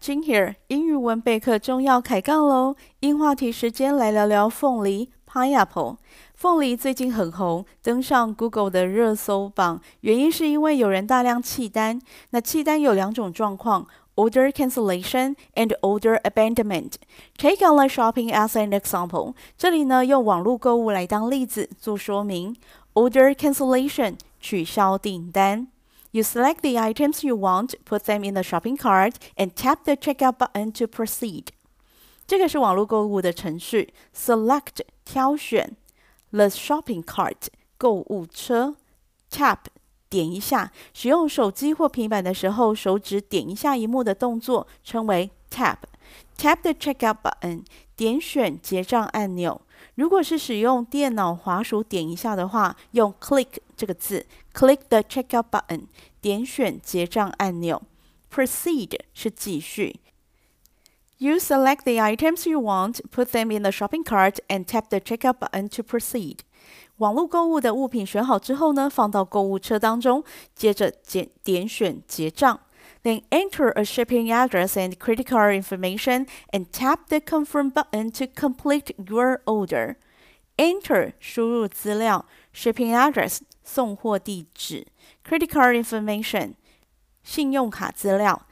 Jin here，英语文备课中要开杠喽！英话题时间来聊聊凤梨 （pineapple）。凤梨最近很红，登上 Google 的热搜榜，原因是因为有人大量弃单。那弃单有两种状况：order cancellation and order abandonment。Take online shopping as an example，这里呢用网络购物来当例子做说明。Order cancellation，取消订单。You select the items you want, put them in the shopping cart, and tap the checkout button to proceed. 这个是网络购物的程序。Select 挑选，the shopping cart 购物车，tap 点一下。使用手机或平板的时候，手指点一下萤幕的动作称为 tap。Tap the checkout button 点选结账按钮。 如果是使用电脑滑鼠点一下的话，用 click 这个字，click the checkout button，点选结账按钮。Proceed 是继续。You select the items you want, put them in the shopping cart, and tap the checkout button to proceed。网络购物的物品选好之后呢，放到购物车当中，接着点点选结账。 Then enter a shipping address and credit card information and tap the confirm button to complete your order. Enter 输入资料，shipping address 送货地址，credit card information 信用卡资料。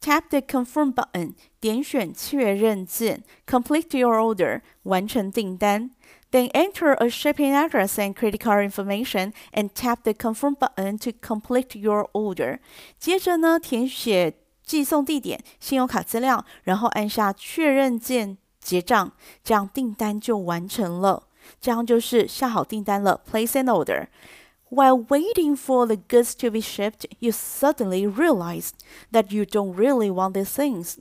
Tap the confirm button 点选确认键，complete your order 完成订单。Then enter a shipping address and credit card information and tap the confirm button to complete your order。接着呢，填写寄送地点、信用卡资料，然后按下确认键结账，这样订单就完成了。这样就是下好订单了，place an order。 While waiting for the goods to be shipped, you suddenly realize that you don't really want these things.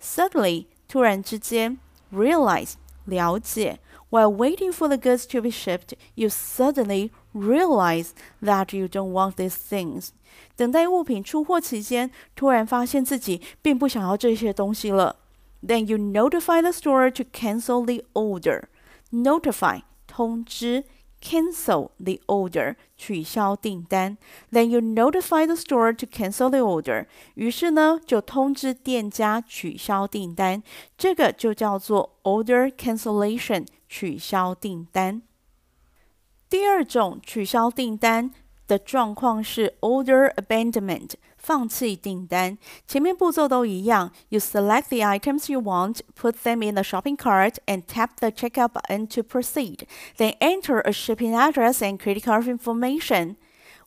Suddenly，突然之间，realize 了解。While waiting for the goods to be shipped, you suddenly realize that you don't want these things. 等待物品出货期间，突然发现自己并不想要这些东西了。Then you notify the store to cancel the order. Notify 通知。 Cancel the order，取消订单。Then you notify the store to cancel the order。于是呢，就通知店家取消订单。这个就叫做 order cancellation，取消订单。第二种取消订单的状况是 order abandonment。 放弃订单，前面步骤都一样。You select the items you want, put them in the shopping cart, and tap the checkout button to proceed. Then enter a shipping address and credit card information.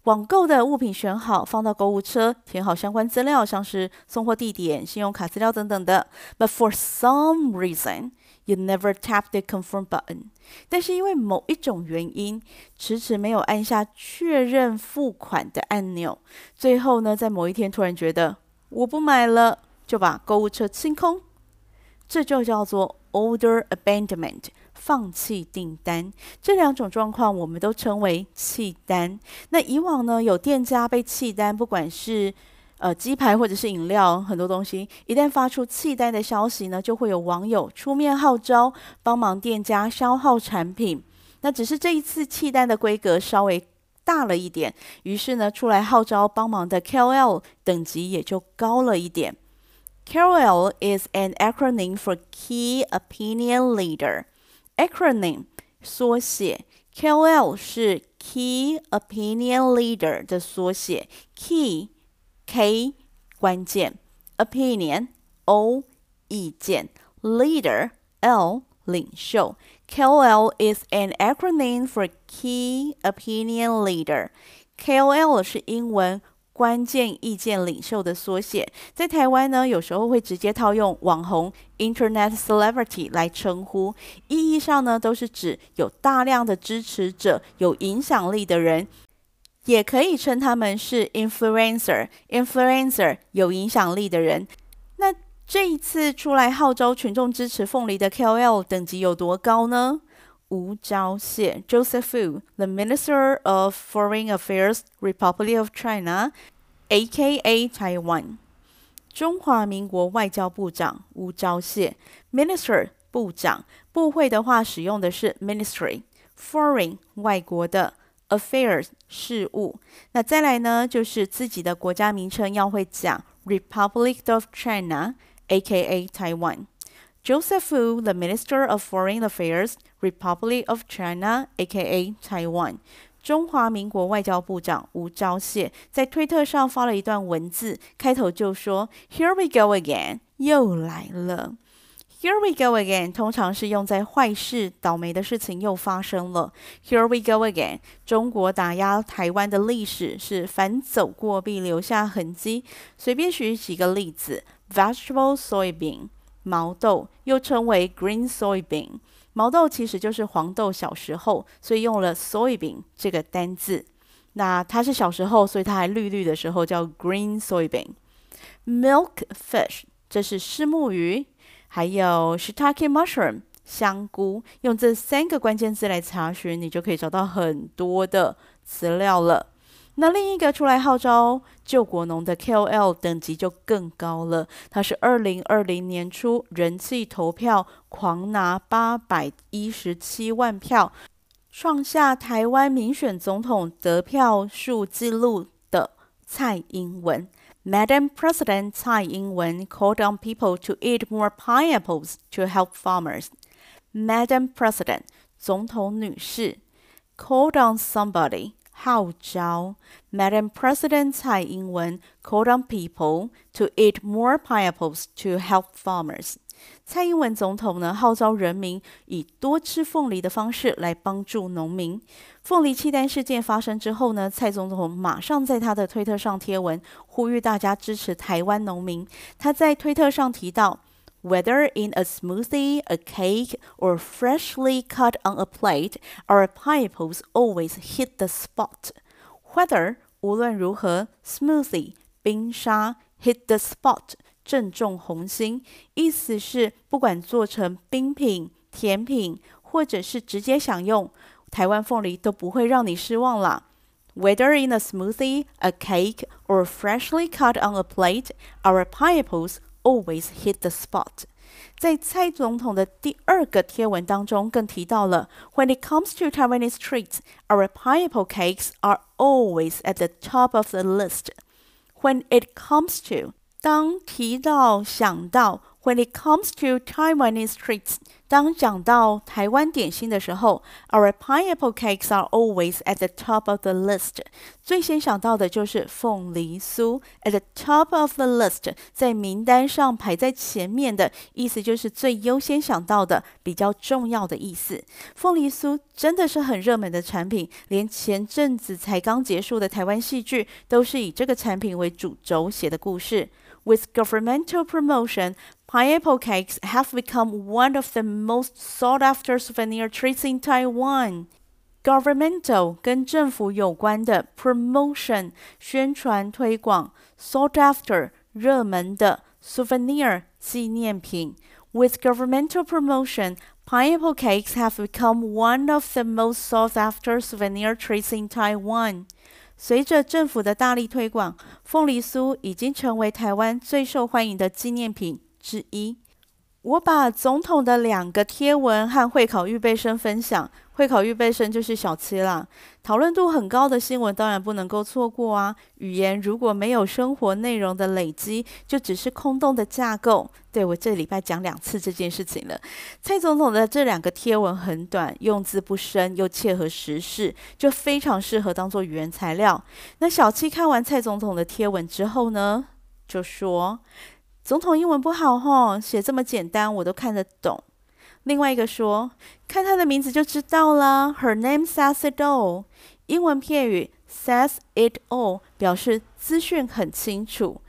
网购的物品选好，放到购物车，填好相关资料，像是送货地点、信用卡资料等等的。But for some reason, You never tap the confirm button，但是因为某一种原因，迟迟没有按下确认付款的按钮。最后呢，在某一天突然觉得我不买了，就把购物车清空。这就叫做 order abandonment，放弃订单。这两种状况我们都称为弃单。那以往呢，有店家被弃单，不管是呃，鸡排或者是饮料，很多东西一旦发出弃单的消息呢，就会有网友出面号召，帮忙店家消耗产品。那只是这一次弃单的规格稍微大了一点，于是呢，出来号召帮忙的 KOL 等级也就高了一点。KOL is an acronym for Key Opinion Leader。acronym 缩写，KOL 是 Key Opinion Leader 的缩写，Key。K 关键，opinion O 意见，leader L 领袖，KOL is an acronym for Key Opinion Leader。KOL 是英文关键意见领袖的缩写，在台湾呢，有时候会直接套用网红 Internet Celebrity 来称呼，意义上呢，都是指有大量的支持者、有影响力的人。 也可以称他们是 influencer，influencer 有影响力的人。那这一次出来号召群众支持凤梨的 KOL 等级有多高呢？吴钊燮 Joseph Wu，the Minister of Foreign Affairs, Republic of China，A.K.A. Taiwan，中华民国外交部长吴钊燮，Minister 部长，部会的话使用的是 Ministry，Foreign 外国的。Affairs 事务，那再来呢，就是自己的国家名称要会讲，Republic of China aka Taiwan. Joseph Wu, the Minister of Foreign Affairs, Republic of China, aka Taiwan. 中华民国外交部长吴钊燮在推特上发了一段文字，开头就说：“Here we go again，又来了。”“Here we go again” 通常是用在坏事、倒霉的事情又发生了。“Here we go again”，中国打压台湾的历史是反走过必留下痕迹。随便举几个例子：Vegetable soybean，毛豆，又称为 green soybean。毛豆其实就是黄豆小时候，所以用了 soybean 这个单字。那它是小时候，所以它还绿绿的时候叫 green soybean。Milk fish 这是虱目鱼，还有 shiitake mushroom 香菇。用这三个关键字来查询，你就可以找到很多的资料了。那另一个出来号召救国农的 KOL 等级就更高了，他是二零二零年初人气投票狂拿八百一十七万票，创下台湾民选总统得票数纪录的蔡英文。Madam President 蔡英文 called on people to eat more pineapples to help farmers. Madam President 总统女士 called on somebody 号召，Madam President 蔡英文 called on people to eat more pineapples to help farmers。 蔡英文总统呢，号召人民以多吃凤梨的方式来帮助农民。凤梨弃单事件发生之后呢，蔡总统马上在他的推特上贴文，呼吁大家支持台湾农民。他在推特上提到。Whether in a smoothie, a cake, or freshly cut on a plate, our pineapples always hit the spot. Whether 无论如何，smoothie 冰沙 hit the spot 正中红心，意思是不管做成冰品、甜品，或者是直接享用，台湾凤梨都不会让你失望啦。Whether in a smoothie, a cake, or freshly cut on a plate, our pineapples Always hit the spot。在蔡总统的第二个贴文当中，更提到了 When it comes to Taiwanese treats, our pineapple cakes are always at the top of the list. When it comes to， 当提到想到。When it comes to Taiwanese treats， 当讲到台湾点心的时候，our pineapple cakes are always at the top of the list。最先想到的就是凤梨酥，at the top of the list，在名单上排在前面的意思就是最优先想到的，比较重要的意思。凤梨酥真的是很热门的产品，连前阵子才刚结束的台湾戏剧都是以这个产品为主轴写的故事。With governmental promotion, pineapple cakes have become one of the most sought-after souvenir treats in Taiwan. Governmental 跟政府有关的 promotion 宣传推广，sought-after 热门的 souvenir 纪念品。With governmental promotion, pineapple cakes have become one of the most sought-after souvenir treats in Taiwan. 随着政府的大力推广，凤梨酥已经成为台湾最受欢迎的纪念品之一。 我把总统的两个贴文和会考预备生分享。会考预备生就是小七啦，讨论度很高的新闻当然不能够错过啊。语言如果没有生活内容的累积，就只是空洞的架构。对，我这礼拜讲两次这件事情了。蔡总统的这两个贴文很短，用字不深，又切合时事，就非常适合当做语言材料。那小七看完蔡总统的贴文之后呢，就说：“总统英文不好吼，写这么简单我都看得懂。”另外一个说，看他的名字就知道了。Her name says it all。英文片语 says it all 表示资讯很清楚。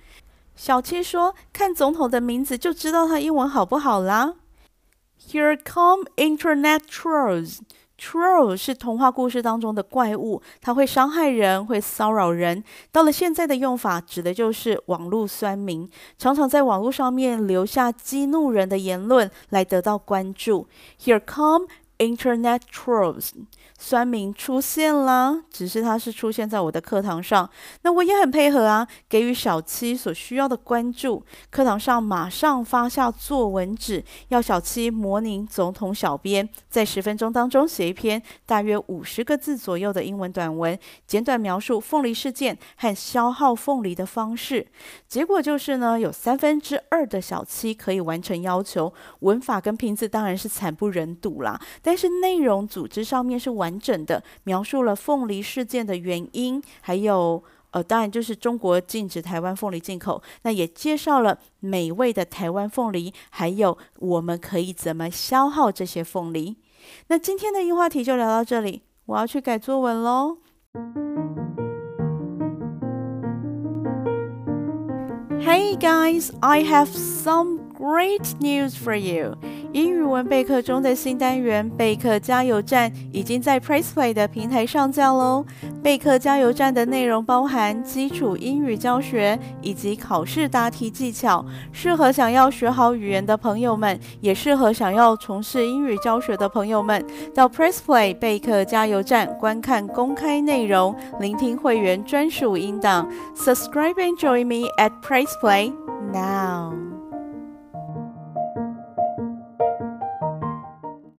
小七说，看总统的名字就知道他英文好不好啦。Here come internet trolls。Troll 是童话故事当中的怪物，它会伤害人，会骚扰人。到了现在的用法，指的就是网络酸民，常常在网络上面留下激怒人的言论来得到关注。Here come Internet trolls。酸民出现啦，只是它是出现在我的课堂上，那我也很配合啊，给予小七所需要的关注。课堂上马上发下作文纸，要小七模拟总统小编，在十分钟当中写一篇大约五十个字左右的英文短文，简短描述凤梨事件和消耗凤梨的方式。结果就是呢，有三分之二的小七可以完成要求，文法跟拼字当然是惨不忍睹啦，但是内容组织上面是完。整的描述了凤梨事件的原因，还有呃，当然就是中国禁止台湾凤梨进口。那也介绍了美味的台湾凤梨，还有我们可以怎么消耗这些凤梨。那今天的英话题就聊到这里，我要去改作文喽。Hey guys, I have some great news for you. 英语文备课中的新单元备课加油站已经在 PressPlay 的平台上架喽。备课加油站的内容包含基础英语教学以及考试答题技巧，适合想要学好语言的朋友们，也适合想要从事英语教学的朋友们，到 PressPlay 备课加油站观看公开内容，聆听会员专属音档。Subscribe and join me at PressPlay now.